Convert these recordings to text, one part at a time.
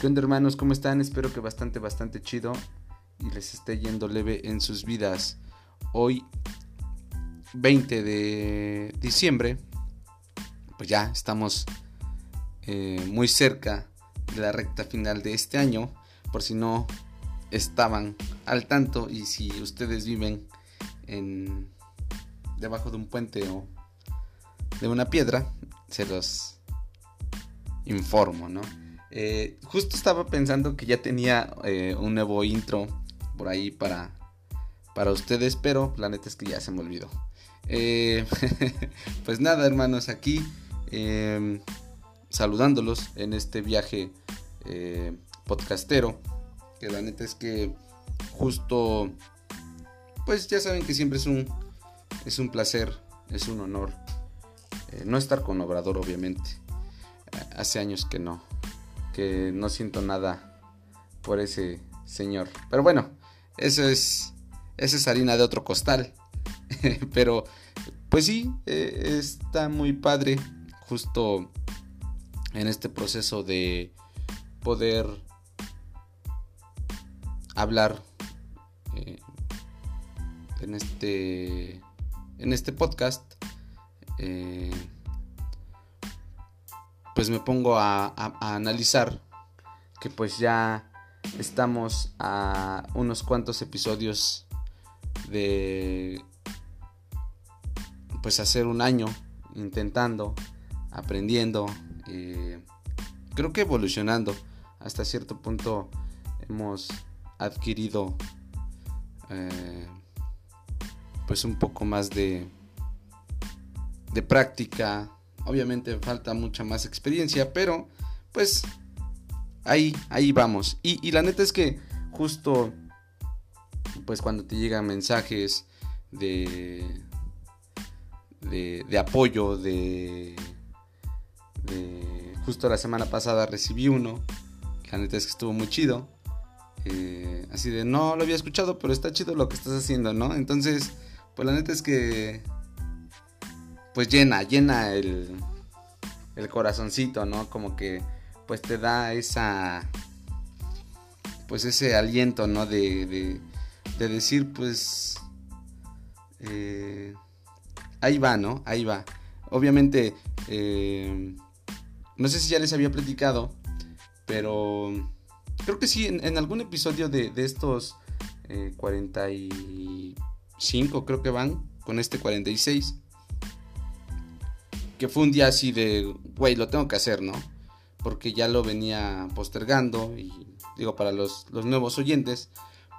¿Qué onda hermanos? ¿Cómo están? Espero que bastante, bastante chido y les esté yendo leve en sus vidas. Hoy, 20 de diciembre, pues ya estamos eh, muy cerca de la recta final de este año. Por si no estaban al tanto y si ustedes viven en debajo de un puente o de una piedra, se los informo, ¿no? Eh, justo estaba pensando que ya tenía eh, un nuevo intro por ahí para, para ustedes, pero la neta es que ya se me olvidó. Eh, pues nada, hermanos, aquí em, saludándolos en este viaje podcastero. Que la neta es que justo, pues ya saben que siempre es un, es un placer, es un honor no estar con Obrador, obviamente. Hace años que no, que no siento nada por ese señor. Pero bueno, eso es, esa es harina de otro costal. Pero, pues sí, eh, está muy padre justo en este proceso de poder hablar eh, en este en este podcast eh, pues me pongo a, analizar que pues ya estamos a unos cuantos episodios de pues hacer un año intentando, aprendiendo, eh, creo que evolucionando. Hasta cierto punto hemos adquirido eh, pues un poco más de, de práctica, Obviamente falta mucha más experiencia, pero pues ahí, ahí vamos. Y, la neta es que justo pues cuando te llegan mensajes de, de, apoyo, de, de, Justo la semana pasada recibí uno, la neta es que estuvo muy chido. Eh, así de, no lo había escuchado, pero está chido lo que estás haciendo, ¿no? Entonces, pues la neta es que pues llena, llena el, el corazoncito, ¿no? Como que pues te da esa, pues ese aliento, ¿no? De, de, de decir, pues, eh, ahí va, ¿no? Ahí va. Obviamente, eh, no sé si ya les había platicado, pero creo que sí, en, algún episodio de, de estos 45, eh, creo que van, con este 46 que fue un día así de, güey, lo tengo que hacer, ¿no? Porque ya lo venía postergando y digo, para los, nuevos oyentes,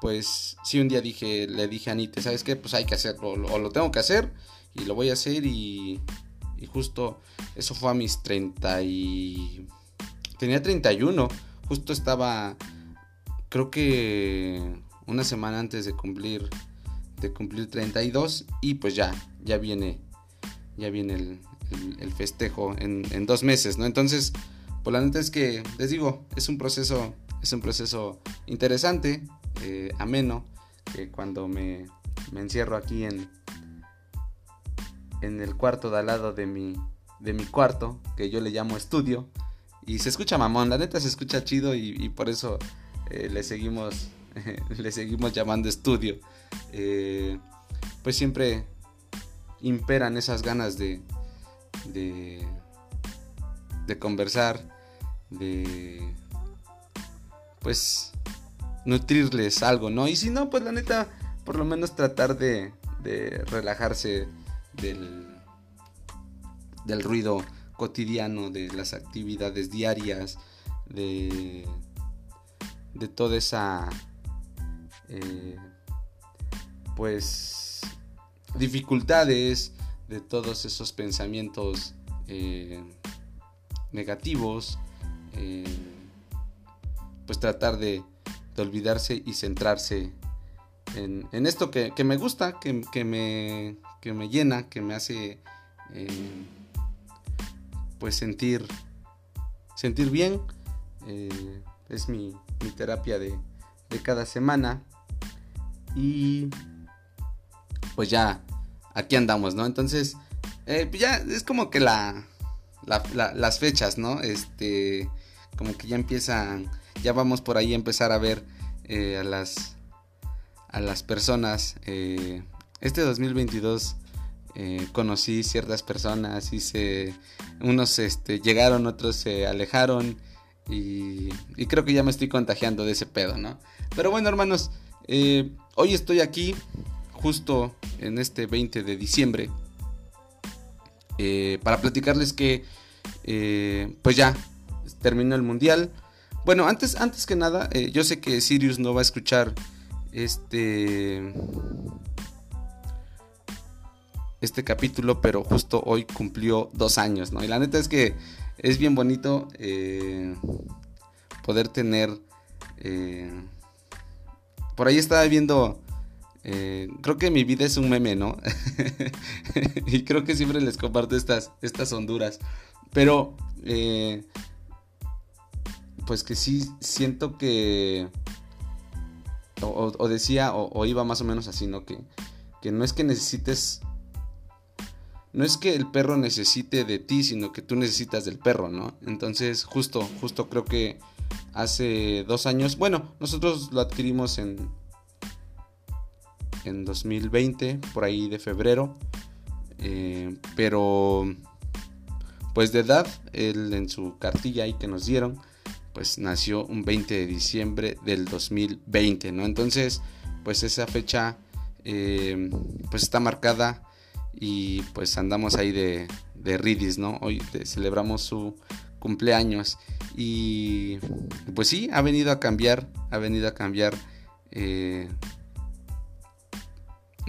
pues sí un día dije, le dije a Anite, ¿sabes qué? Pues hay que hacerlo, o lo tengo que hacer y lo voy a hacer y, y justo eso fue a mis 30 y... Tenía 31, justo estaba, creo que una semana antes de cumplir, de cumplir 32 y pues ya, ya viene, ya viene el, el, festejo en, dos meses, ¿no? Entonces, pues la neta es que, les digo, es un proceso, es un proceso interesante, eh, ameno, que cuando me, encierro aquí en, en el cuarto de al lado de mi, de mi cuarto, que yo le llamo estudio, y se escucha mamón, la neta se escucha chido y, por eso eh, le seguimos le seguimos llamando estudio. Eh, pues siempre imperan esas ganas de, de, de conversar, de pues nutrirles algo, ¿no? Y si no, pues la neta, por lo menos tratar de, de relajarse del, del ruido cotidiano, de las actividades diarias, de, de toda esa, eh, pues, dificultades, de todos esos pensamientos eh, negativos, eh, pues tratar de, olvidarse y centrarse en, esto que, me gusta, que, me, que, me, llena, que me hace eh, pues sentir, sentir bien. es mi, terapia de, de cada semana. Y pues ya aquí andamos, ¿no? Entonces, eh, pues ya es como que la, las fechas, ¿no? Este, como que ya empiezan, ya vamos por ahí a empezar a ver a las a las personas. este 2022 conocí ciertas personas, hice unos este, llegaron, otros se alejaron y, creo que ya me estoy contagiando de ese pedo, ¿no? Pero bueno, hermanos, eh, hoy estoy aquí, justo en este 20 de diciembre, eh, para platicarles que, eh, pues ya, terminó el mundial. Bueno, antes, antes que nada, yo sé que Sirius no va a escuchar este este capítulo, pero justo hoy cumplió dos años, ¿no? Y la neta es que es bien bonito eh, poder tener... Eh, por ahí estaba viendo... Eh, creo que mi vida es un meme, ¿no? y creo que siempre les comparto estas, estas honduras. Pero... pues que sí siento que... O, decía, o, o, iba más o menos así, ¿no? Que, que no es que necesites no es que el perro necesite de ti, sino que tú necesitas del perro, ¿no? Entonces, justo, justo creo que hace dos años, bueno, nosotros lo adquirimos en, en 2020, por ahí de febrero, eh, pero pues de edad, él en su cartilla ahí que nos dieron, pues nació un 20 de diciembre del 2020, ¿no? Entonces, pues esa fecha, eh, pues está marcada y pues andamos ahí de, de ridis, ¿no? Hoy celebramos su cumpleaños y pues sí, ha venido a cambiar, ha venido a cambiar eh,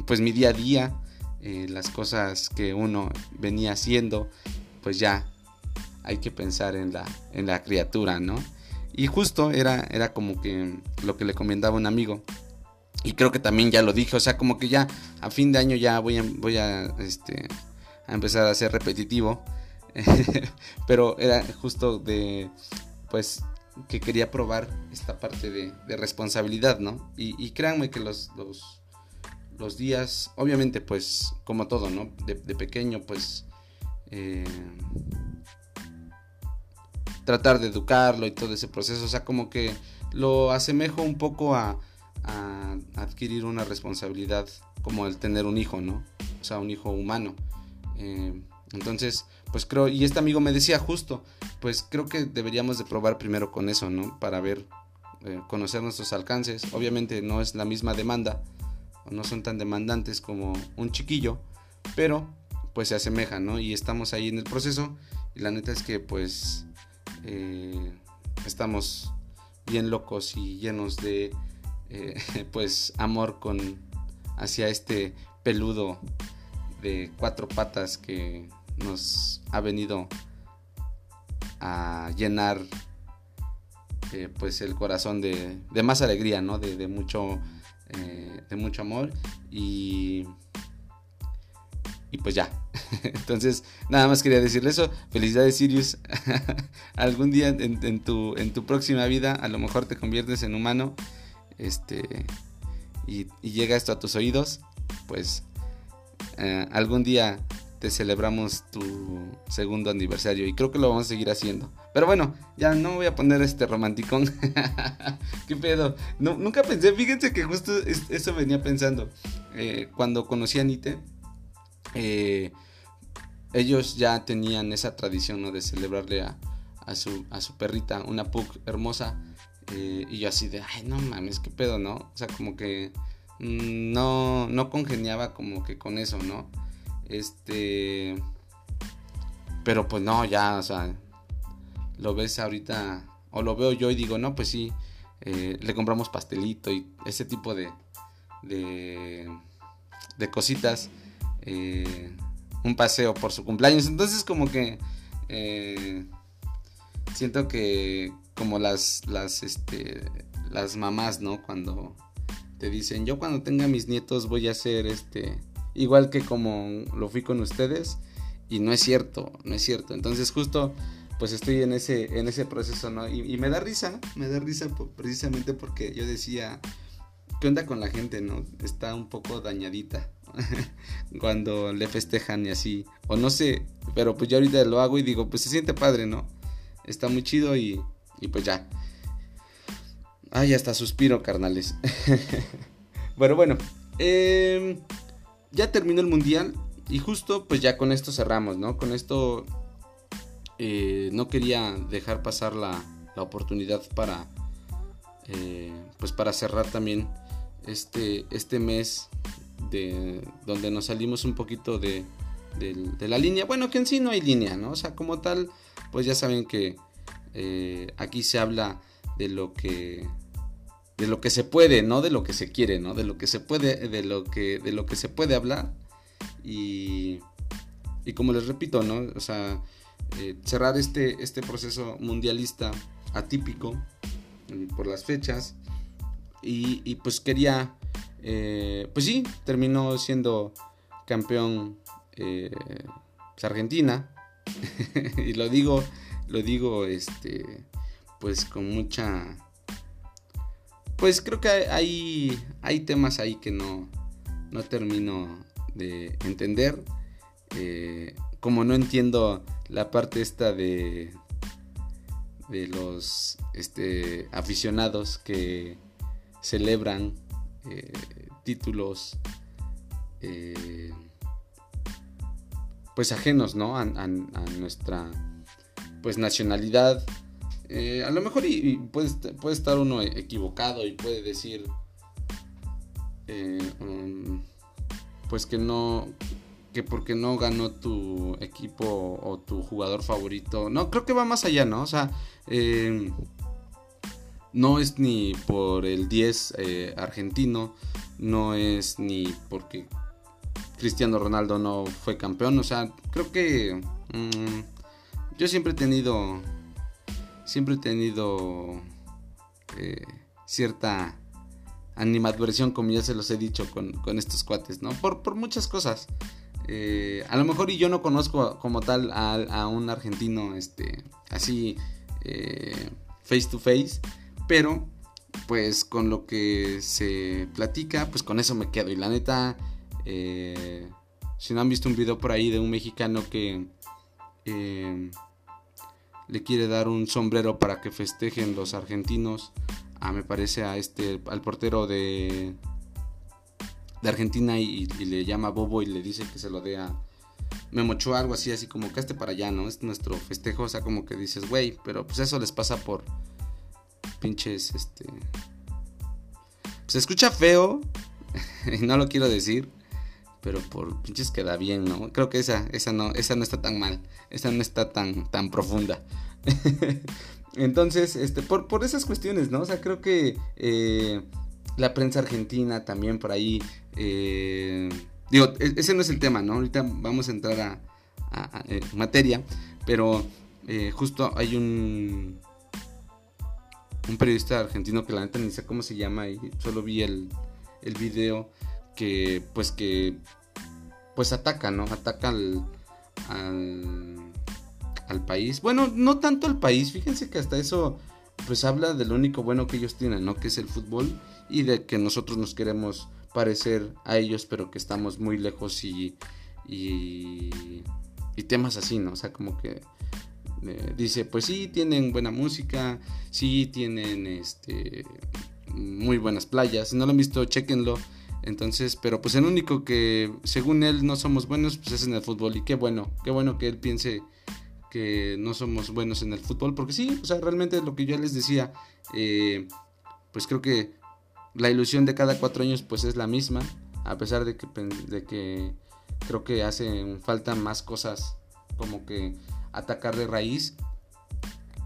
pues mi día a día, eh, las cosas que uno venía haciendo, pues ya hay que pensar en la, en la criatura, ¿no? Y justo era, era como que lo que le comentaba un amigo, y creo que también ya lo dije, o sea, como que ya a fin de año ya voy a, voy a, este, a empezar a ser repetitivo. Pero era justo de, pues, que quería probar esta parte de, responsabilidad, ¿no? Y, créanme que los, los, los, días, obviamente, pues, como todo, ¿no? De, pequeño, pues, eh, tratar de educarlo y todo ese proceso, o sea, como que lo asemejo un poco a a adquirir una responsabilidad como el tener un hijo, ¿no? O sea, un hijo humano. Eh, entonces, pues creo, y este amigo me decía justo, pues creo que deberíamos de probar primero con eso, ¿no? Para ver, eh, conocer nuestros alcances. Obviamente no es la misma demanda, no son tan demandantes como un chiquillo, pero pues se asemejan, ¿no? Y estamos ahí en el proceso, y la neta es que pues eh, estamos bien locos y llenos de eh, pues amor con hacia este peludo de cuatro patas que nos ha venido a llenar eh, pues el corazón de, de, más alegría no de mucho eh, de mucho amor y y pues ya. Entonces nada más quería decirle eso. Felicidades Sirius. Algún día en, tu en tu próxima vida a lo mejor te conviertes en humano este, y, llega esto a tus oídos, pues eh, algún día te celebramos tu segundo aniversario y creo que lo vamos a seguir haciendo. Pero bueno, ya no voy a poner este romanticón. ¿Qué pedo? nunca pensé, fíjense que justo eso venía pensando. Eh, cuando conocí a Nite, eh, ellos ya tenían esa tradición de celebrarle a, a, su, a su perrita, una pug hermosa. Eh, y yo así de, ay, no mames, qué pedo, ¿no? O sea, como que mm, no, no congeniaba como que con eso, ¿no? Este... Pero pues no, ya, o sea, lo ves ahorita, o lo veo yo y digo, no, pues sí, eh, le compramos pastelito y ese tipo de, de, cositas, eh, un paseo por su cumpleaños. Entonces como que siento que, como las, las, este, las mamás, ¿no? Cuando te dicen, yo cuando tenga mis nietos voy a ser, este, igual que como lo fui con ustedes. Y no es cierto, no es cierto. Entonces justo, pues estoy en ese, en ese proceso, ¿no? Y, me da risa, me da risa precisamente porque yo decía, ¿qué onda con la gente, no? Está un poco dañadita cuando le festejan y así. O no sé, pero pues yo ahorita lo hago y digo, pues se siente padre, ¿no? Está muy chido y, y pues ya. Ay, hasta suspiro, carnales. bueno, bueno. Em, ya terminó el mundial. Y justo, pues ya con esto cerramos, ¿no? Con esto eh, no quería dejar pasar la, oportunidad para, eh, pues para cerrar también este, este mes de donde nos salimos un poquito de, de, la línea. Bueno, que en sí no hay línea, ¿no? O sea, como tal, pues ya saben que eh, aquí se habla de lo que de lo que se puede, no de lo que se quiere, ¿no? De lo que se puede, de lo que, de lo que se puede hablar. Y, y como les repito, ¿no? O sea, eh, cerrar este, este proceso mundialista atípico mm, por las fechas. Y, pues quería, eh, pues sí, terminó siendo campeón eh, Argentina. y lo digo, lo digo, este, pues con mucha, pues creo que hay, hay temas ahí que no, no termino de entender. como no entiendo la parte esta de de los este, aficionados que celebran eh, títulos eh, pues ajenos ¿no? a, nuestra pues nacionalidad eh, a lo mejor y, puede, puede, estar uno equivocado y puede decir um, pues que no que porque no ganó tu equipo o tu jugador favorito. No, creo que va más allá, ¿no? O sea, eh, no es ni por el 10 eh, argentino, no es ni porque Cristiano Ronaldo no fue campeón. O sea, creo que mm, yo siempre he tenido, siempre he tenido eh, cierta animadversión, como ya se los he dicho con, estos cuates, ¿no? Por, por muchas cosas. Eh, a lo mejor y yo no conozco como tal a, un argentino este, así eh, face to face, pero pues con lo que se platica, pues con eso me quedo. Y la neta, eh, si no han visto un video por ahí de un mexicano que le quiere dar un sombrero para que festejen los argentinos, a, me parece a este, al portero de de Argentina y, le llama Bobo y le dice que se lo dé a Memo algo así, así como que este para allá, ¿no? Es nuestro festejo, o sea, como que dices, güey, pero pues eso les pasa por pinches, este... Pues se escucha feo, y no lo quiero decir, pero por pinches queda bien, ¿no? Creo que esa, esa no, esa no está tan mal, esa no está tan, tan profunda. Entonces, este, por, por esas cuestiones, ¿no? O sea, creo que eh, la prensa argentina también por ahí. Eh, digo, e-, ese no es el tema, ¿no? Ahorita vamos a entrar a, eh, materia, pero justo hay un un periodista argentino que la neta ni sé cómo se llama y solo vi el, el video que pues que pues ataca, ¿no? Ataca al, al, país. Bueno, no tanto al país, fíjense que hasta eso pues habla de lo único bueno que ellos tienen, ¿no? Que es el fútbol y de que nosotros nos queremos parecer a ellos, pero que estamos muy lejos y, y, temas así, ¿no? O sea, como que eh, dice, pues sí, tienen buena música, sí, tienen este, muy buenas playas, si no lo han visto, chequenlo. Entonces, pero pues el único que según él no somos buenos, pues es en el fútbol. Y qué bueno, qué bueno que él piense que no somos buenos en el fútbol, porque sí, o sea, realmente lo que yo les decía, eh, pues creo que la ilusión de cada cuatro años pues es la misma, a pesar de que, de que creo que hacen falta más cosas como que atacar de raíz.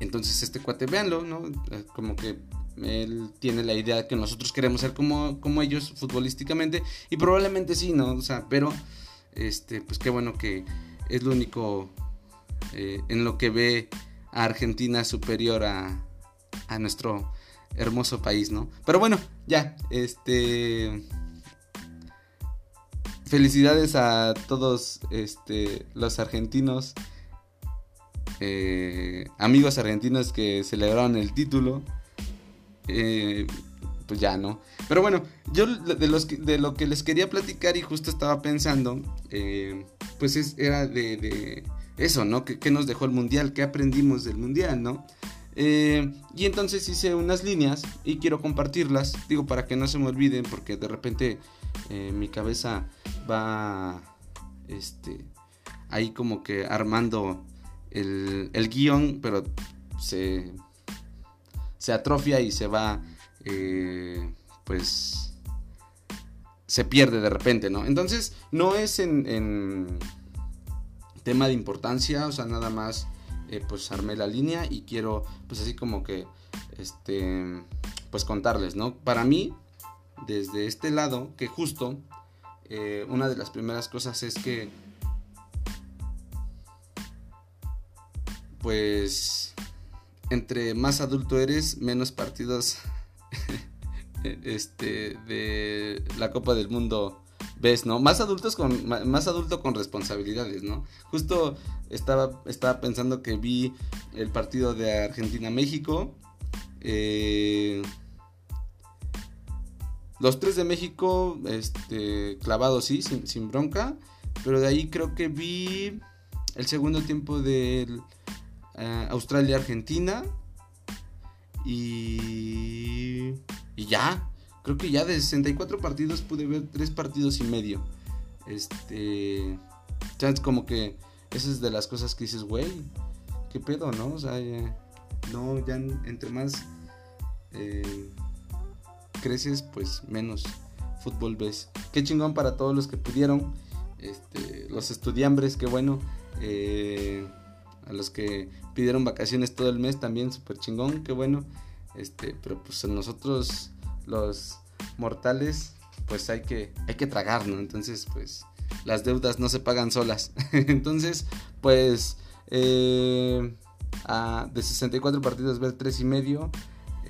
Entonces este cuate, véanlo, ¿no? Eh, como que él tiene la idea que nosotros queremos ser como, como ellos futbolísticamente y probablemente sí, ¿no? O sea, pero este, pues qué bueno que es lo único eh, en lo que ve a Argentina superior a, a nuestro hermoso país, ¿no? Pero bueno, ya, este... Felicidades a todos este, los argentinos, eh, amigos argentinos que celebraron el título. Eh, pues ya, ¿no? Pero bueno, yo de, los de lo que les quería platicar y justo estaba pensando, eh, pues era de, eso, ¿no? ¿Qué, nos dejó el mundial? ¿Qué aprendimos del mundial, ¿no? Eh, y entonces hice unas líneas y quiero compartirlas, digo, para que no se me olviden, porque de repente eh, mi cabeza va, este, ahí como que armando el, el guion, pero se, se atrofia y se va, eh, pues, se pierde de repente, ¿no? Entonces, no es en, tema de importancia, o sea, nada más eh, pues armé la línea y quiero pues así como que este pues contarles, ¿no? Para mí, desde este lado, que justo eh, una de las primeras cosas es que pues entre más adulto eres, menos partidos este de la Copa del Mundo ves, ¿no? Más adultos con más adulto con responsabilidades, ¿no? Justo estaba, estaba pensando que vi el partido de Argentina-México. Eh, los tres de México, este, clavados, sí, sin, bronca. Pero de ahí creo que vi el segundo tiempo de eh, Australia-Argentina. Y, y ya, creo que ya de 64 partidos pude ver 3 partidos y medio. Este. Como que. Esa es de las cosas que dices, güey. ¿Qué pedo, no? O sea, no, ya entre más eh, creces, pues menos fútbol ves. Qué chingón para todos los que pudieron. Este, los estudiambres, qué bueno. Eh, a los que pidieron vacaciones todo el mes también, súper chingón, qué bueno. Este, pero pues nosotros los mortales, pues hay que, hay que tragar, ¿no? Entonces, pues las deudas no se pagan solas. Entonces, pues eh, de 64 partidos ver 3 y medio,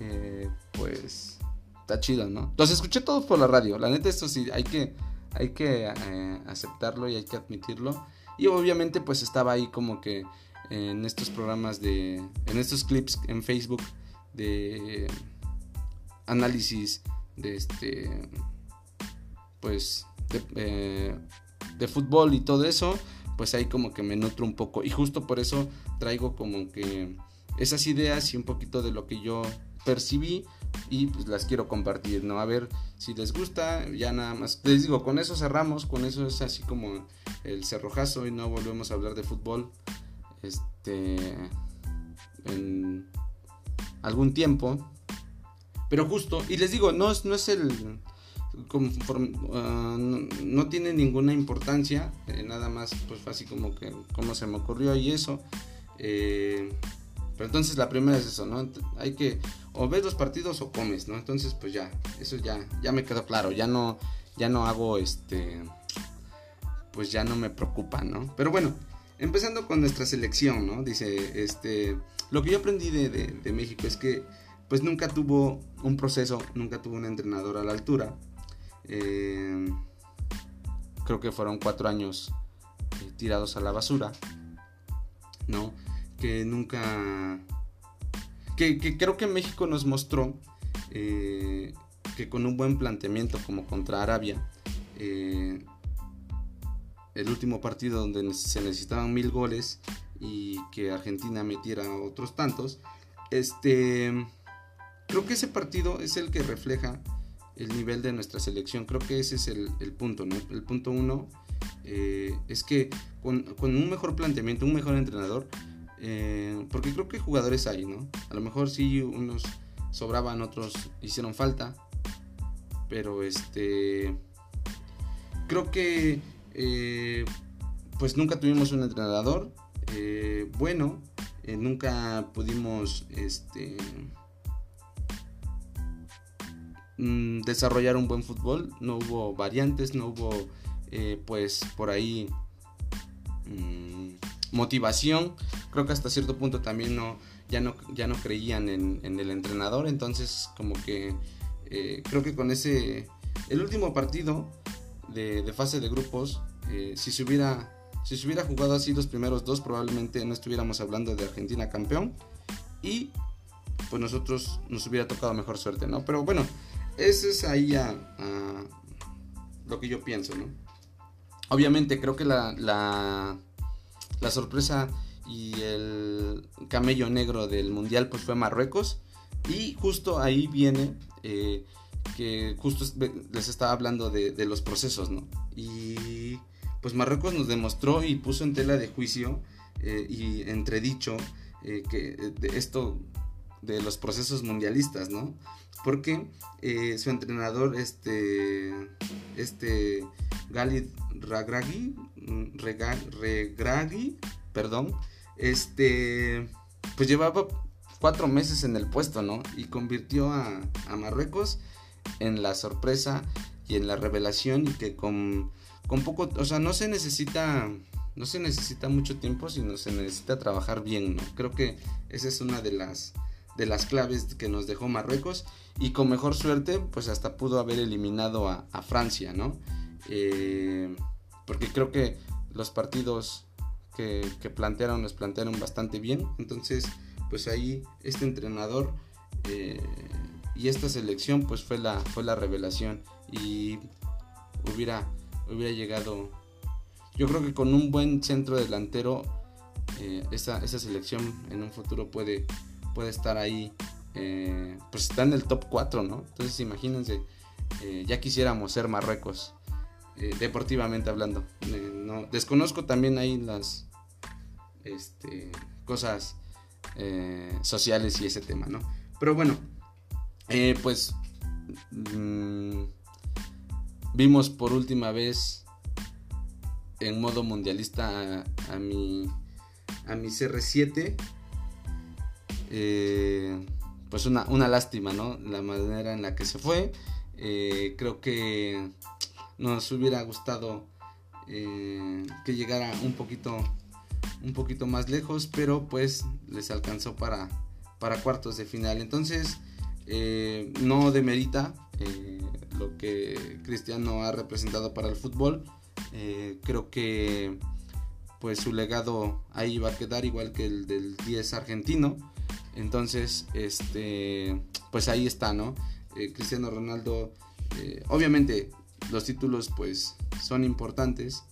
eh, pues está chido, ¿no? Los escuché todos por la radio, la neta esto sí, hay que, hay que eh, aceptarlo y hay que admitirlo. Y obviamente pues estaba ahí como que en estos programas de, en estos clips en Facebook de análisis de este pues eh, de, fútbol y todo eso pues ahí como que me nutro un poco y justo por eso traigo como que esas ideas y un poquito de lo que yo percibí y pues las quiero compartir, ¿no? A ver si les gusta, ya nada más. Les digo, con eso cerramos, con eso es así como el cerrojazo y no volvemos a hablar de fútbol. Este en algún tiempo. Pero justo, y les digo, no es, no es el... Ah, no, tiene ninguna importancia, eh, nada más pues así como que como se me ocurrió y eso. Eh, pero entonces la primera es eso, ¿no? Hay que o ves los partidos o comes, ¿no? Entonces pues ya, eso ya, ya me quedó claro, ya no, ya no hago este, pues ya no me preocupa, ¿no? Pero bueno, empezando con nuestra selección, ¿no? Dice, este, lo que yo aprendí de, de México es que pues nunca tuvo un proceso, nunca tuvo un entrenador a la altura. Eh, creo que fueron cuatro años eh, tirados a la basura, ¿no? Que nunca... Que, creo que México nos mostró eh, que con un buen planteamiento como contra Arabia, el último partido donde se necesitaban mil goles y que Argentina metiera otros tantos, este Creo que ese partido es el que refleja el nivel de nuestra selección. Creo que ese es el, punto, ¿no? El punto uno eh, es que con, un mejor planteamiento, un mejor entrenador, eh, porque creo que jugadores hay, ¿no? A lo mejor sí unos sobraban, otros hicieron falta, pero este, creo que eh, pues nunca tuvimos un entrenador bueno, nunca pudimos, este, Mm, desarrollar un buen fútbol. No hubo variantes, no hubo eh, pues por ahí mm, motivación. Creo que hasta cierto punto también no, ya, no, ya no creían en, el entrenador. Entonces como que eh, creo que con ese... El último partido de, fase de grupos, eh, si se hubiera... Si jugado así los primeros dos, probablemente no estuviéramos hablando de Argentina campeón. Y pues nosotros nos hubiera tocado mejor suerte, ¿no? Pero bueno, eso es ahí a, lo que yo pienso, ¿no? Obviamente creo que la, la, sorpresa y el camello negro del mundial pues fue Marruecos y justo ahí viene eh, que justo les estaba hablando de, los procesos, ¿no? Y pues Marruecos nos demostró y puso en tela de juicio eh, y entredicho eh, que de esto de los procesos mundialistas, ¿no? Porque su entrenador, este, este Galid Ragragi, Regragi, perdón, este, pues llevaba cuatro meses en el puesto, ¿no? Y convirtió a, Marruecos en la sorpresa y en la revelación y que con, con poco, o sea, no se necesita, no se necesita mucho tiempo, sino se necesita trabajar bien. Creo que esa es una de las, de las claves que nos dejó Marruecos y con mejor suerte, pues hasta pudo haber eliminado a, Francia, ¿no? Eh, porque creo que los partidos que, plantearon, nos plantearon bastante bien. Entonces, pues ahí este entrenador eh, y esta selección pues fue la, fue la revelación y hubiera, hubiera llegado, yo creo que con un buen centro delantero, eh, esa, selección en un futuro puede, puede estar ahí, eh, pues está en el top 4, ¿no? Entonces imagínense, ya quisiéramos ser Marruecos. deportivamente hablando. no, desconozco también ahí las, este, cosas eh, sociales y ese tema, ¿no? Pero bueno, eh, pues mm, vimos por última vez en modo mundialista a, mi a mi CR7 eh, pues una, una, lástima no la manera en la que se fue. Creo que nos hubiera gustado que llegara un poquito un poquito más lejos, pero pues les alcanzó para, para cuartos de final. Entonces, eh, no demerita eh, lo que Cristiano ha representado para el fútbol. Eh, creo que pues su legado ahí va a quedar igual que el del 10 argentino. Entonces, este, pues ahí está, ¿no? Cristiano Ronaldo, obviamente los títulos pues son importantes,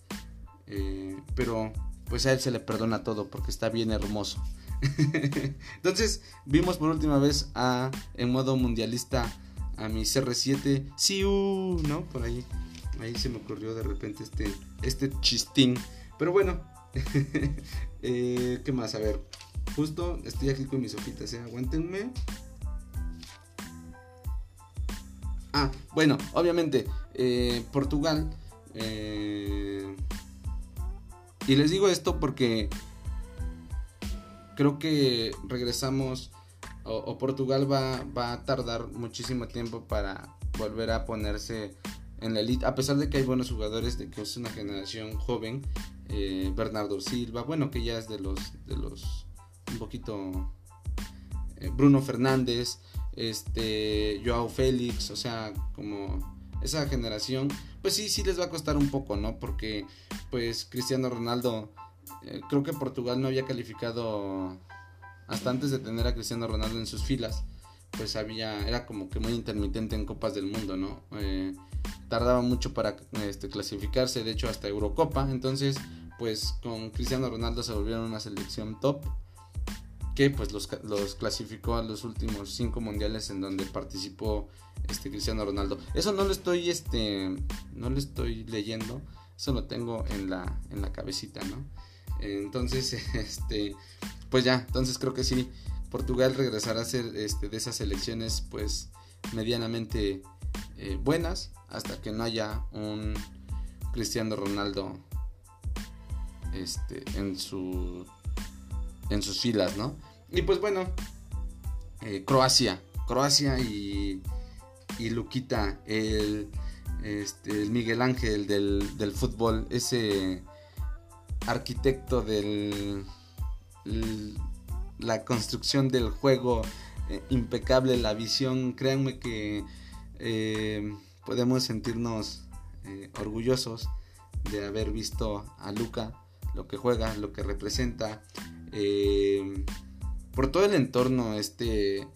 pero pues a él se le perdona todo porque está bien hermoso. Entonces, vimos por última vez a, en modo mundialista a mi CR7, Siu, ¿no? Por ahí, ahí se me ocurrió de repente este, este chistín. Pero bueno, eh, ¿qué más? A ver, justo estoy aquí con mis hojitas, ¿eh? Aguántenme. Ah, bueno, obviamente, eh, Portugal. Eh, y les digo esto porque creo que regresamos o, Portugal va, a tardar muchísimo tiempo para volver a ponerse en la elite, a pesar de que hay buenos jugadores, de que es una generación joven, eh, Bernardo Silva, bueno, que ya es de los, de los, un poquito, eh, Bruno Fernández, este, Joao Félix, o sea, como esa generación, pues sí, sí les va a costar un poco, ¿no? Porque pues Cristiano Ronaldo, eh, creo que Portugal no había calificado hasta antes de tener a Cristiano Ronaldo en sus filas, pues había, era como que muy intermitente en Copas del Mundo, ¿no? Eh, tardaba mucho para este, clasificarse, de hecho hasta Eurocopa, entonces pues con Cristiano Ronaldo se volvieron una selección top que pues los, los clasificó a los últimos cinco mundiales en donde participó este Cristiano Ronaldo. Eso no lo estoy este no lo estoy leyendo, eso lo tengo en la en la cabecita, ¿no? Entonces, este pues ya, entonces creo que sí Portugal regresará a ser este de esas selecciones pues medianamente eh, buenas hasta que no haya un Cristiano Ronaldo este en su en sus filas, ¿no? Y pues bueno, eh, Croacia, Croacia y y Luquita, el, este, el Miguel Ángel del, fútbol, ese arquitecto del la construcción del juego eh, impecable, la visión, créanme que eh, podemos sentirnos eh, orgullosos de haber visto a Luca, lo que juega, lo que representa, por todo el entorno este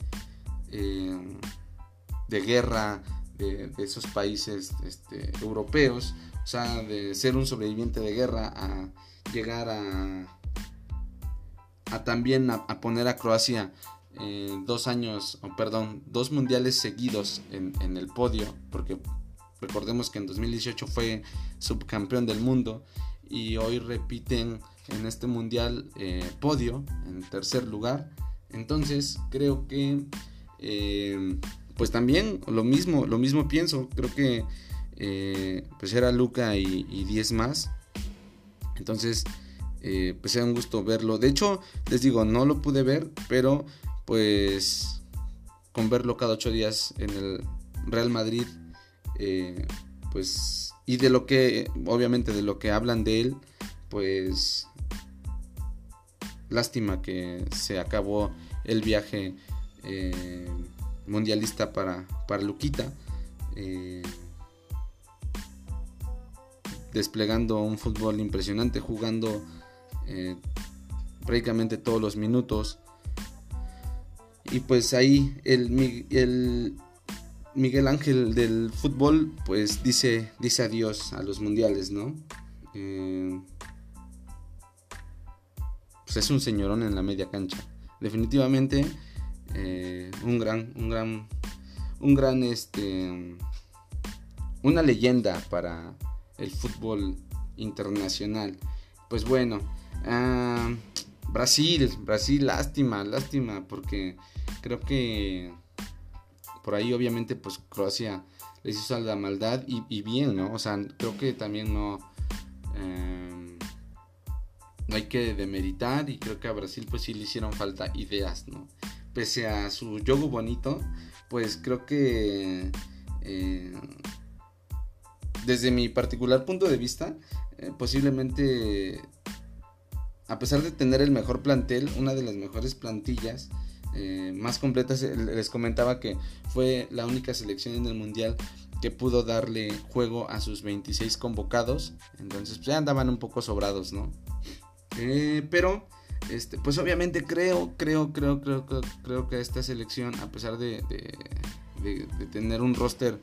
de guerra de, esos países este, europeos, o sea, de ser un sobreviviente de guerra a llegar a, a también a, poner a Croacia eh, dos años, o perdón, dos mundiales seguidos en, el podio, porque recordemos que en 2018 fue subcampeón del mundo y hoy repiten en este mundial eh, podio en tercer lugar. Entonces creo que eh, pues también lo mismo, lo mismo pienso. Creo que pues era Luca y 10 más. Entonces eh, pues era un gusto verlo. De hecho, les digo, no lo pude ver, pero pues con verlo cada ocho días en el Real Madrid, eh, pues y de lo que, obviamente de lo que hablan de él, pues lástima que se acabó el viaje eh, mundialista para, para Luquita. Desplegando un fútbol impresionante, jugando eh, prácticamente todos los minutos. Y pues ahí el, el, Miguel Ángel del fútbol pues dice, dice adiós a los mundiales, ¿no? Eh, pues es un señorón en la media cancha. Definitivamente eh, un gran, un gran, un gran, este, una leyenda para el fútbol internacional. Pues bueno, Ah, Brasil, Brasil, lástima, lástima, porque creo que por ahí obviamente pues Croacia les hizo la maldad y, bien, ¿no? O sea, creo que también no, em, no hay que demeritar y creo que a Brasil pues sí le hicieron falta ideas, ¿no? Pese a su yogo bonito, pues creo que eh, desde mi particular punto de vista, eh, posiblemente a pesar de tener el mejor plantel, una de las mejores plantillas eh, más completas, eh, les comentaba que fue la única selección en el Mundial que pudo darle juego a sus 26 convocados. Entonces pues, ya andaban un poco sobrados, ¿no? Pero, este, pues obviamente creo, creo, creo, creo, creo, que esta selección, a pesar de, tener un roster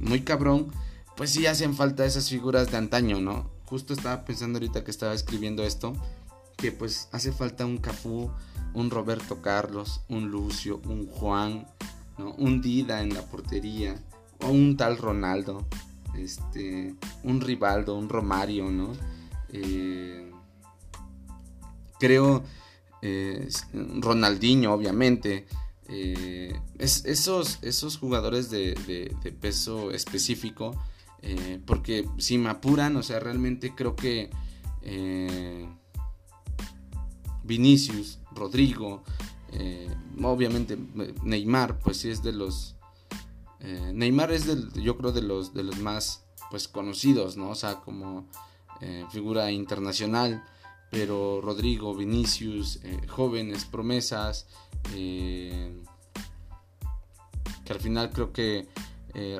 muy cabrón, pues sí hacen falta esas figuras de antaño, ¿no? Justo estaba pensando ahorita que estaba escribiendo esto, que pues hace falta un Cafú, un Roberto Carlos, un Lucio, un Juan, un Dida en la portería, o un tal Ronaldo, este, un Rivaldo, un Romario, ¿no? Eh, creo eh, Ronaldinho, obviamente. Eh, esos, esos jugadores de, de peso específico, porque si me apuran, o sea, realmente creo que Vinicius, Rodrigo, eh, obviamente Neymar, pues sí es de los... Eh, Neymar es del, yo creo de los, de los más pues conocidos, ¿no? O sea, como eh, figura internacional, pero Rodrigo, Vinicius, jóvenes, promesas, que al final creo que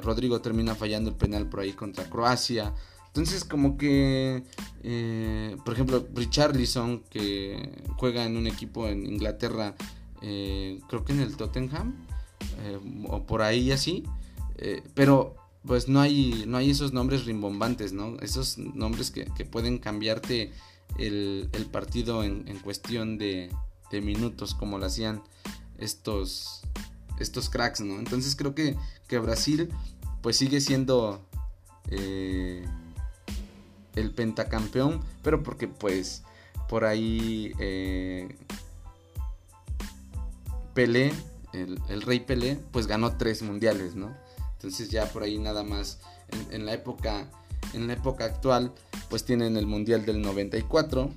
Rodrigo termina fallando el penal por ahí contra Croacia. Entonces como que, eh, por ejemplo, Richarlison, que juega en un equipo en Inglaterra, eh, creo que en el Tottenham, eh, o por ahí así, pero pues no hay, no hay esos nombres rimbombantes, ¿no? Esos nombres que, pueden cambiarte el, partido en, cuestión de, minutos, como lo hacían estos, estos cracks, ¿no? Entonces creo que, que Brasil pues sigue siendo el pentacampeón, pero porque pues por ahí eh, Pelé, el, rey Pelé, pues ganó tres mundiales, ¿no? Entonces ya por ahí nada más en, la época en la época actual pues tienen el mundial del 94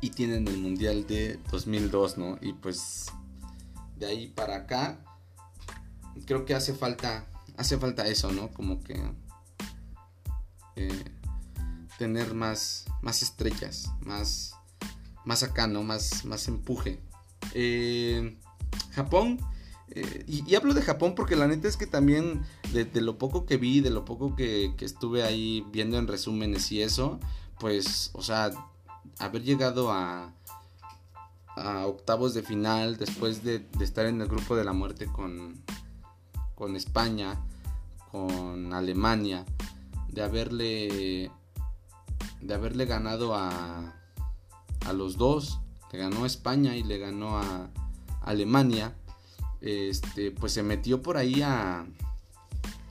y tienen el mundial de 2002, ¿no? Y pues de ahí para acá creo que hace falta hace falta eso, ¿no? Como que eh, tener más, más estrellas, más, más acá, ¿no? Más, más empuje. Eh, Japón, eh, y, hablo de Japón porque la neta es que también de, lo poco que vi, de lo poco que, estuve ahí viendo en resúmenes y eso, pues, o sea, haber llegado a, a octavos de final después de, estar en el grupo de la muerte con, con España, con Alemania, de haberle de haberle ganado a, a los dos le ganó a España y le ganó a Alemania, este, pues se metió por ahí a,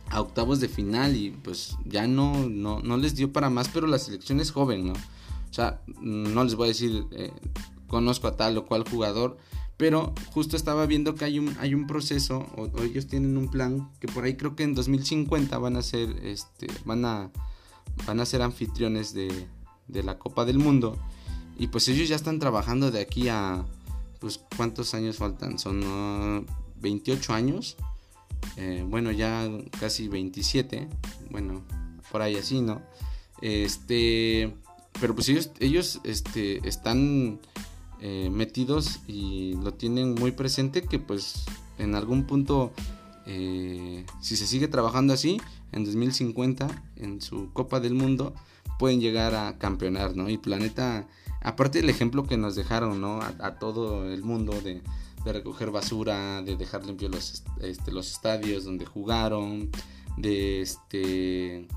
a octavos de final y pues ya no, no, no, les dio para más, pero la selección es joven, ¿no? O sea, no les voy a decir, eh, conozco a tal o cual jugador, pero justo estaba viendo que hay un, hay un proceso, o, ellos tienen un plan, que por ahí creo que en 2050 van a ser, este, van a, van a ser anfitriones de, de la Copa del Mundo. Y pues ellos ya están trabajando de aquí a, pues, ¿cuántos años faltan? Son 28 años. Eh, bueno, ya casi 27. Bueno, por ahí así, ¿no? Este, pero pues ellos, ellos este, están eh, metidos y lo tienen muy presente que pues en algún punto, eh, si se sigue trabajando así, en 2050, en su Copa del Mundo, pueden llegar a campeonar, ¿no? Y Planeta, aparte del ejemplo que nos dejaron, ¿no? A, todo el mundo de, recoger basura, de dejar limpios los, este, los estadios donde jugaron, de este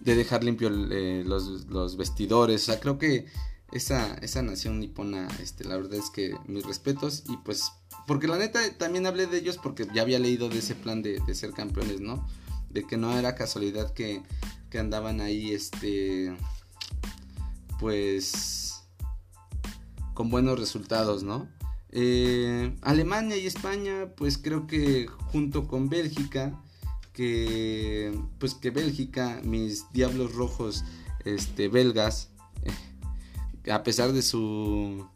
de dejar limpios eh, los, los, vestidores. O sea, creo que esa, esa nación nipona, este, la verdad es que mis respetos. Y pues, porque la neta también hablé de ellos porque ya había leído de ese plan de, de ser campeones, ¿no? De que no era casualidad que que andaban ahí, este, pues, con buenos resultados, ¿no? Eh, Alemania y España, pues creo que junto con Bélgica, que, pues que Bélgica, mis diablos rojos, este, belgas, a pesar de su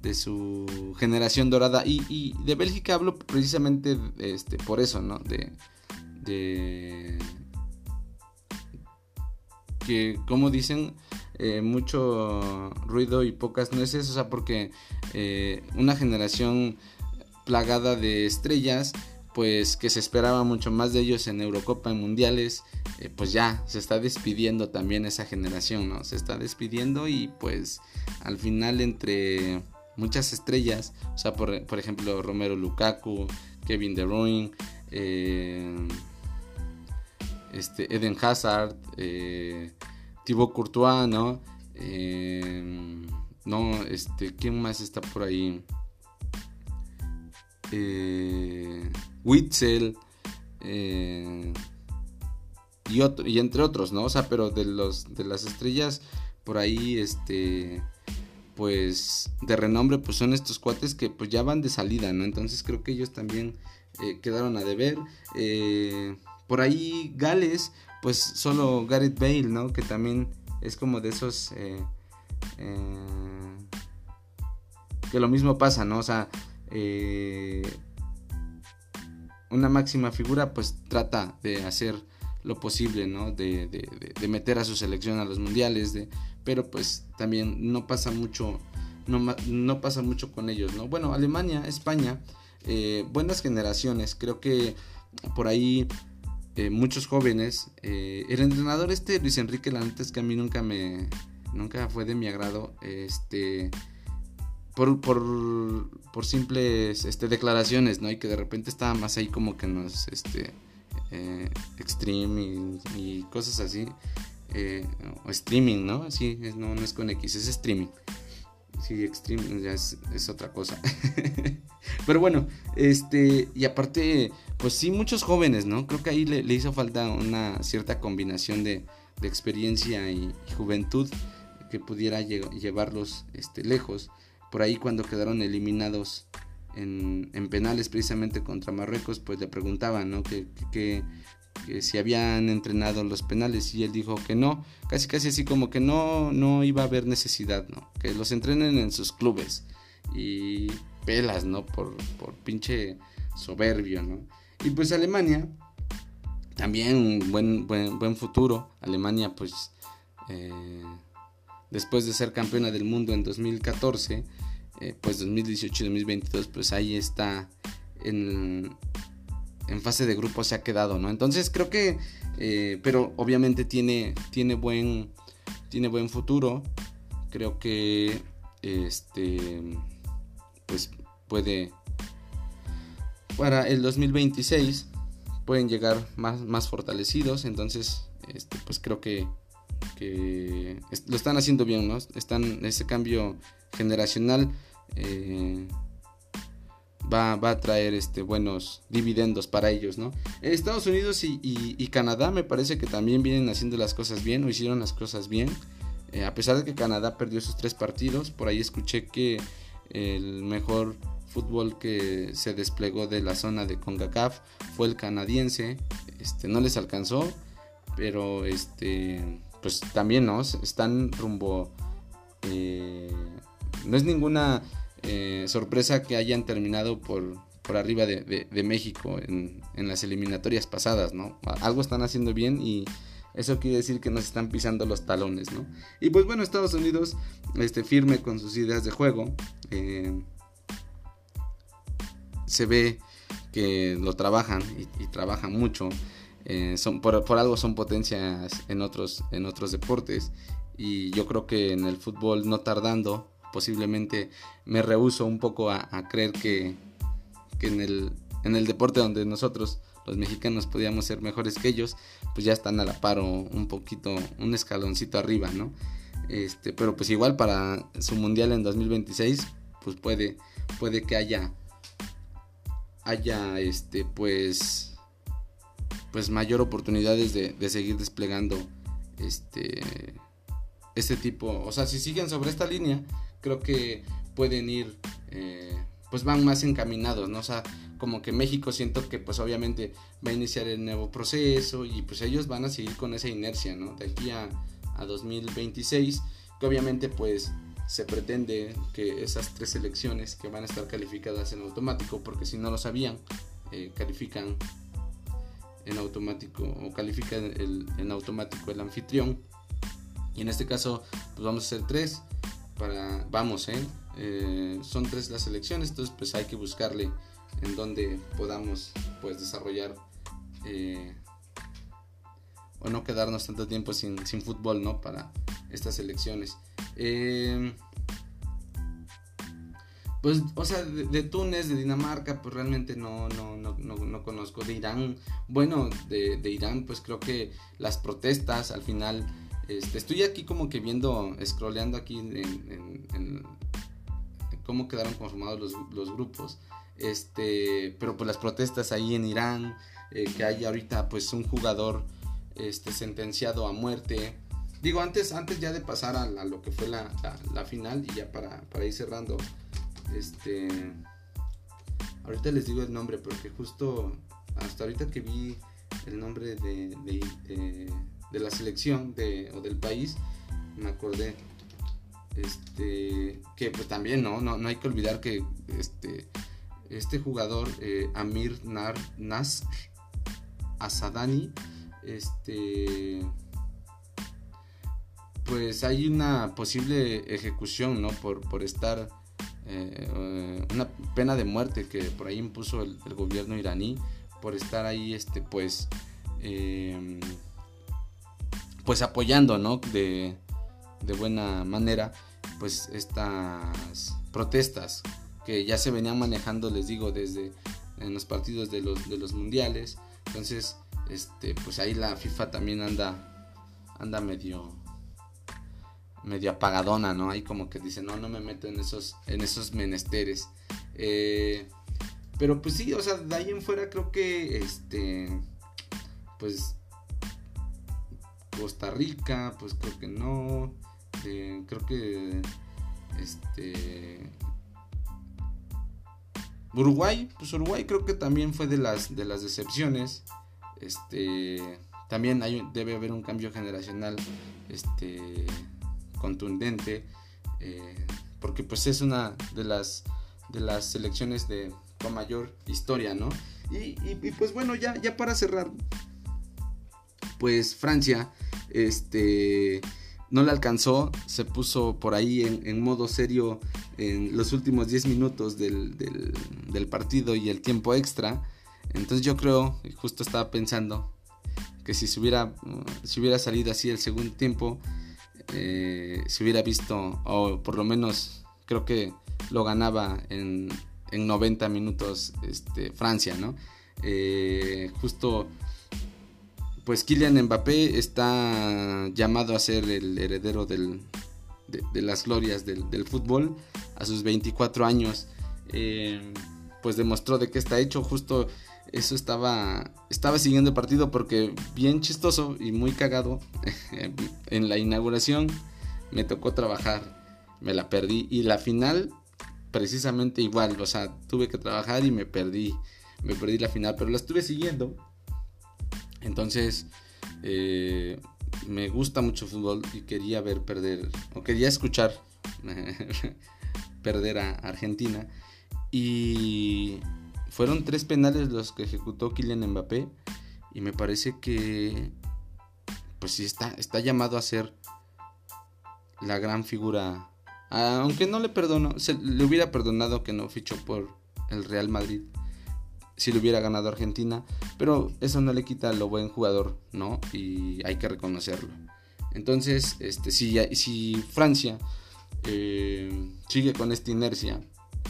de su generación dorada. Y, de Bélgica hablo precisamente este por eso no de, de que, como dicen, eh, mucho ruido y pocas nueces, o sea, porque eh, una generación plagada de estrellas, pues que se esperaba mucho más de ellos en Eurocopa, en Mundiales, eh, pues ya se está despidiendo también esa generación, ¿no? Se está despidiendo y pues al final entre muchas estrellas, o sea, por, por ejemplo, Romero Lukaku, Kevin De Bruyne, este, Eden Hazard, eh, Thibaut Courtois, ¿no? Eh, no, este, ¿quién más está por ahí? Eh, Witzel eh, y, otro, y entre otros, ¿no? O sea, pero de, los, de las estrellas por ahí, este, pues de renombre, pues son estos cuates que pues ya van de salida, ¿no? Entonces creo que ellos también quedaron a deber. Eh, por ahí Gales, pues solo Gareth Bale, ¿no? Que también es como de esos... Eh, eh, que lo mismo pasa, ¿no? O sea, eh, una máxima figura pues trata de hacer lo posible, ¿no? De, de, meter a su selección a los mundiales, de, pero pues también no pasa mucho, no, no pasa mucho con ellos, ¿no? Bueno, Alemania, España, buenas generaciones, creo que por ahí eh, muchos jóvenes. Eh, el entrenador este, Luis Enrique, la neta es que a mí nunca me, nunca fue de mi agrado. Este, por, por, simples este, declaraciones, ¿no? Y que de repente estaba más ahí como que nos, este, eh, extreme y, cosas así. o streaming, ¿no? Sí, no, no es con X, es streaming. Sí, Extreme ya es, otra cosa. Pero bueno, este, y aparte, pues sí, muchos jóvenes, ¿no? Creo que ahí le, hizo falta una cierta combinación de, experiencia y, juventud que pudiera llevarlos este, lejos. Por ahí cuando quedaron eliminados en, penales precisamente contra Marruecos, pues le preguntaban, ¿no? que que si habían entrenado los penales y él dijo que no, casi casi así como que no, no iba a haber necesidad, ¿no? Que los entrenen en sus clubes y pelas, ¿no? Por, por pinche soberbio, ¿no? Y pues Alemania, también buen, buen, buen futuro, Alemania pues eh, después de ser campeona del mundo en 2014, eh, pues 2018 y 2022 pues ahí está en, en fase de grupo se ha quedado, ¿no? Entonces creo que, eh, pero obviamente tiene, tiene, buen, tiene buen futuro. Creo que, este, pues puede, para el 2026 pueden llegar más, más fortalecidos. Entonces, este, pues creo que que lo están haciendo bien, ¿no? Están, ese cambio generacional eh, va, a traer este, buenos dividendos para ellos, ¿no? Estados Unidos y, Canadá me parece que también vienen haciendo las cosas bien o hicieron las cosas bien. Eh, a pesar de que Canadá perdió sus tres partidos, por ahí escuché que el mejor fútbol que se desplegó de la zona de CONCACAF fue el canadiense. Este, no les alcanzó, pero este, pues también, ¿no? Están rumbo... Eh, no es ninguna eh, sorpresa que hayan terminado por, por arriba de, México en, las eliminatorias pasadas, ¿no? Algo están haciendo bien y eso quiere decir que nos están pisando los talones, ¿no? Y pues bueno, Estados Unidos este, firme con sus ideas de juego. Eh, se ve que lo trabajan y, trabajan mucho. Eh, son, por, algo son potencias en otros, en otros deportes. Y yo creo que en el fútbol no tardando, posiblemente me rehuso un poco a, creer que, en, el, en el deporte donde nosotros los mexicanos podíamos ser mejores que ellos, pues ya están a la par o un poquito, un escaloncito arriba, ¿no? Este, pero pues igual para su mundial en 2026, pues puede, puede que haya, haya, este, pues, pues mayor oportunidades de, de seguir desplegando, este, este tipo, o sea, si siguen sobre esta línea, creo que pueden ir, eh, pues van más encaminados, ¿no? O sea, como que México siento que pues obviamente va a iniciar el nuevo proceso y pues ellos van a seguir con esa inercia, ¿no? De aquí a, 2026, que obviamente pues se pretende que esas tres selecciones que van a estar calificadas en automático, porque si no lo sabían, eh, califican en automático o califican el, en automático el anfitrión. Y en este caso, pues vamos a hacer tres para, vamos, ¿eh? ¿eh? son tres las selecciones, entonces pues hay que buscarle en donde podamos pues desarrollar eh, o no quedarnos tanto tiempo sin, sin, fútbol, ¿no? Para estas elecciones. Eh, pues, o sea, de, Túnez, de Dinamarca, pues realmente no, no, no, no, conozco. De Irán, bueno, de, de Irán, pues creo que las protestas al final este, estoy aquí como que viendo, scrolleando aquí en, cómo quedaron conformados los, grupos. Este, pero pues las protestas ahí en Irán, eh, que hay ahorita pues un jugador este, sentenciado a muerte. Digo, antes, antes ya de pasar a, lo que fue la, final y ya para, ir cerrando, este, ahorita les digo el nombre porque justo hasta ahorita que vi el nombre de de la selección de, o del país, me acordé. Este que pues también no no, no hay que olvidar que este este jugador eh, Amir Nar, Asadani este pues hay una posible ejecución no por, por estar eh, una pena de muerte que por ahí impuso el, gobierno iraní por estar ahí este pues eh, pues apoyando, ¿no? De, buena manera, pues estas protestas que ya se venían manejando, les digo, desde en los partidos de los, de los mundiales. Entonces, este, pues ahí la FIFA también anda, anda medio, medio apagadona, ¿no? Ahí como que dice, no, no me meto en esos, en esos menesteres. Eh, pero pues sí, o sea, de ahí en fuera creo que, este, pues Costa Rica, pues creo que no. creo que este Uruguay, pues Uruguay creo que también fue de las de las decepciones. Este también hay, debe haber un cambio generacional este contundente eh, porque pues es una de las de las selecciones de con mayor historia, ¿no? Y, y pues bueno, ya, ya para cerrar, pues Francia este, no le alcanzó, se puso por ahí en, modo serio en los últimos 10 minutos del, partido y el tiempo extra. Entonces yo creo, justo estaba pensando, que si se hubiera, si hubiera salido así el segundo tiempo, eh, se hubiera visto, o por lo menos creo que lo ganaba en, 90 minutos este, Francia, ¿no? Eh, justo pues Kylian Mbappé está llamado a ser el heredero del, de, las glorias del, fútbol a sus 24 años. Eh, pues demostró de qué está hecho. Justo eso estaba, estaba siguiendo el partido porque bien chistoso y muy cagado. en la inauguración me tocó trabajar, me la perdí. Y la final, precisamente igual. O sea, tuve que trabajar y me perdí. Me perdí la final, pero la estuve siguiendo. Entonces, eh, me gusta mucho el fútbol y quería ver perder, o quería escuchar perder a Argentina. Y fueron tres penales los que ejecutó Kylian Mbappé. Y me parece que, pues sí, está, está llamado a ser la gran figura. Aunque no le perdono, se, le hubiera perdonado que no fichó por el Real Madrid si le hubiera ganado Argentina, pero eso no le quita lo buen jugador, ¿no? Y hay que reconocerlo. Entonces, este, si, si Francia eh, sigue con esta inercia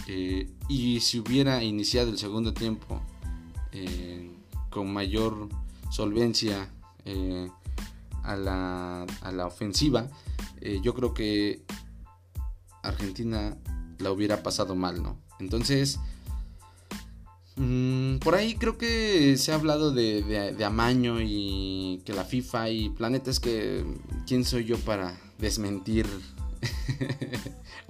eh, y si hubiera iniciado el segundo tiempo eh, con mayor solvencia a la, a, la, ofensiva, yo creo que Argentina la hubiera pasado mal, ¿no? Entonces, Mm, por ahí creo que se ha hablado de, amaño y que la FIFA y planetas que... ¿Quién soy yo para desmentir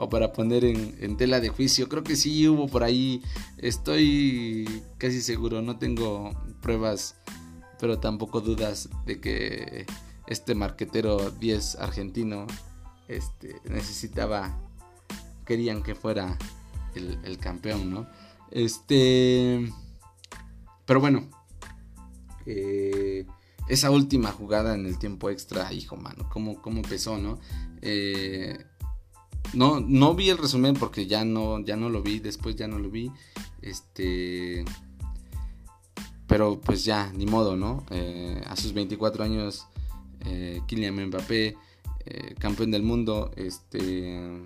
para poner en, tela de juicio? Creo que sí hubo por ahí, estoy casi seguro, no tengo pruebas, pero tampoco dudas de que este marquetero 10 argentino este, necesitaba, querían que fuera el, el campeón, ¿no? Este. Pero bueno. Eh, esa última jugada en el tiempo extra, hijo, mano, cómo, cómo empezó, ¿no? Eh, no, no vi el resumen porque ya no, ya no lo vi, después ya no lo vi. Este. Pero pues ya, ni modo, ¿no? Eh, a sus 24 años, Kylian Mbappé, campeón del mundo, este.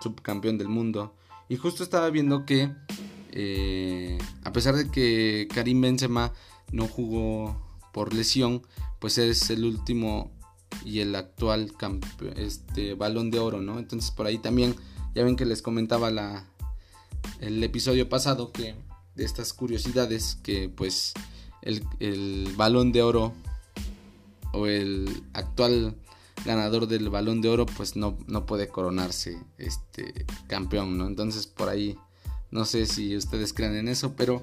Subcampeón del mundo. Y justo estaba viendo que, eh, a pesar de que Karim Benzema no jugó por lesión, pues es el último y el actual este, balón de oro, ¿no? Entonces por ahí también, ya ven que les comentaba la, el episodio pasado que de estas curiosidades que pues el, el balón de oro o el actual ganador del balón de oro, pues no, no puede coronarse este campeón, ¿no? Entonces por ahí, no sé si ustedes creen en eso, pero,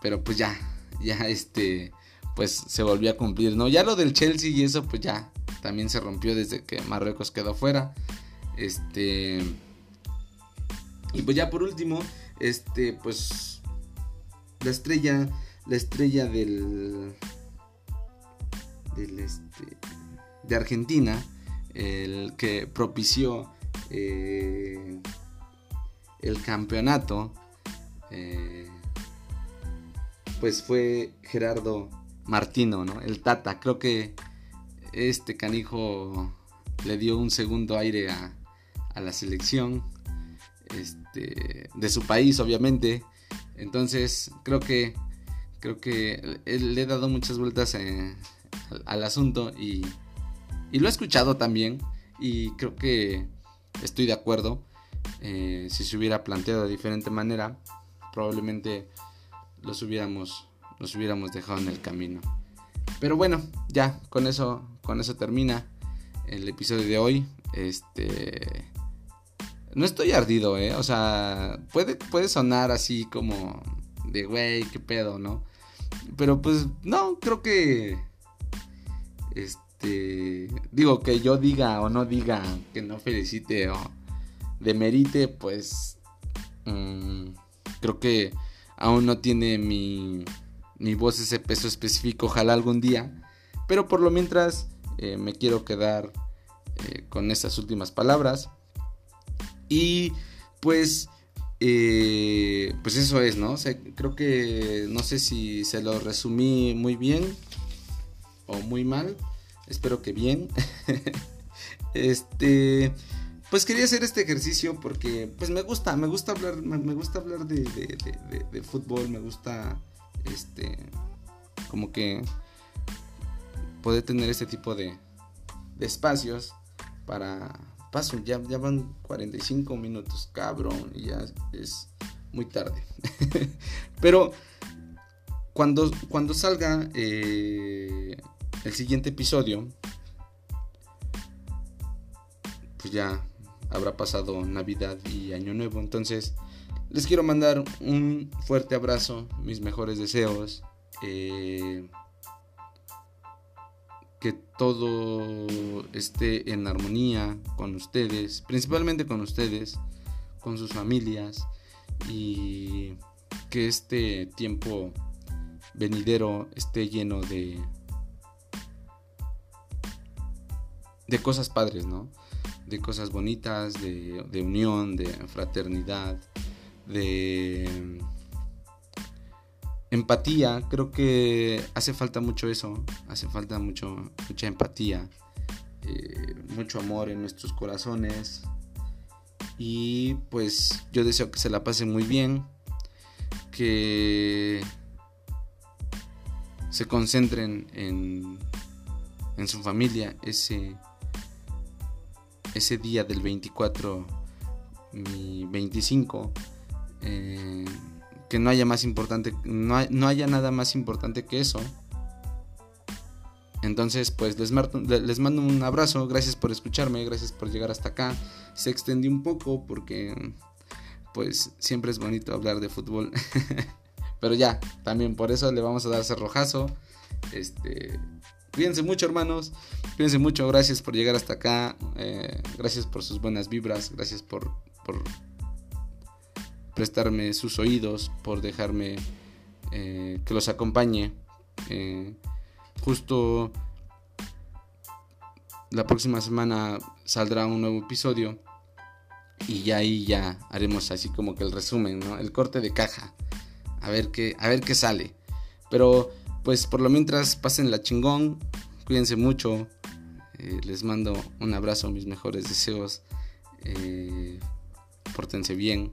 pero pues ya, ya este, pues se volvió a cumplir, ¿no? Ya lo del Chelsea y eso, pues ya, también se rompió desde que Marruecos quedó fuera. Este, y pues ya por último, este, pues la estrella, la estrella del, del este, de Argentina, el que propició eh, el campeonato, eh, pues fue Gerardo Martino, ¿no? El Tata. Creo que este canijo le dio un segundo aire a, la selección este, de su país, obviamente. Entonces, creo que creo que le he dado muchas vueltas eh, al asunto y lo he escuchado también y creo que estoy de acuerdo. Eh, si se hubiera planteado de diferente manera, probablemente los hubiéramos, los hubiéramos dejado en el camino. Pero bueno, ya con eso, con eso termina el episodio de hoy. Este, no estoy ardido, eh. O sea, puede, puede sonar así como de güey, qué pedo, ¿no? Pero pues no, creo que este digo que yo diga o no diga, que no felicite o demerite, pues mm, creo que aún no tiene mi, mi voz ese peso específico, ojalá algún día, pero por lo mientras eh, me quiero quedar eh, con estas últimas palabras y pues eh, pues eso es, ¿no? creo que no sé si se lo resumí muy bien o muy mal. Espero que bien. este, pues quería hacer este ejercicio porque, pues me gusta, me gusta hablar, me, gusta hablar de, fútbol, me gusta, este, como que poder tener este tipo de, de espacios para paso, ya, ya van 45 minutos, cabrón, y ya es muy tarde. Pero cuando, cuando salga eh, el siguiente episodio, pues ya habrá pasado Navidad y Año Nuevo. Entonces, les quiero mandar un fuerte abrazo, mis mejores deseos. Eh, que todo esté en armonía con ustedes, principalmente con ustedes, con sus familias y que este tiempo venidero esté lleno de de cosas padres, ¿no? De cosas bonitas, de, de unión, de fraternidad, de empatía, creo que hace falta mucho eso, hace falta mucho, mucha empatía, eh, mucho amor en nuestros corazones. Y pues yo deseo que se la pasen muy bien, que se concentren en, en su familia ese, ese día del 24, mi 25. Eh, que no haya más importante, no, haya nada más importante que eso. Entonces, pues les, les mando un abrazo, gracias por escucharme, gracias por llegar hasta acá. Se extendió un poco porque, pues, siempre es bonito hablar de fútbol. Pero ya, también por eso le vamos a dar cerrojazo. Este, cuídense mucho, hermanos. Cuídense mucho, gracias por llegar hasta acá. Eh, gracias por sus buenas vibras, gracias por prestarme sus oídos, por dejarme eh, que los acompañe. Eh, justo la próxima semana saldrá un nuevo episodio y ya ahí ya haremos así como que el resumen. El corte de caja. A ver qué, a ver qué sale. Pero pues por lo mientras pasen la chingón, cuídense mucho. Eh, les mando un abrazo, mis mejores deseos. pórtense bien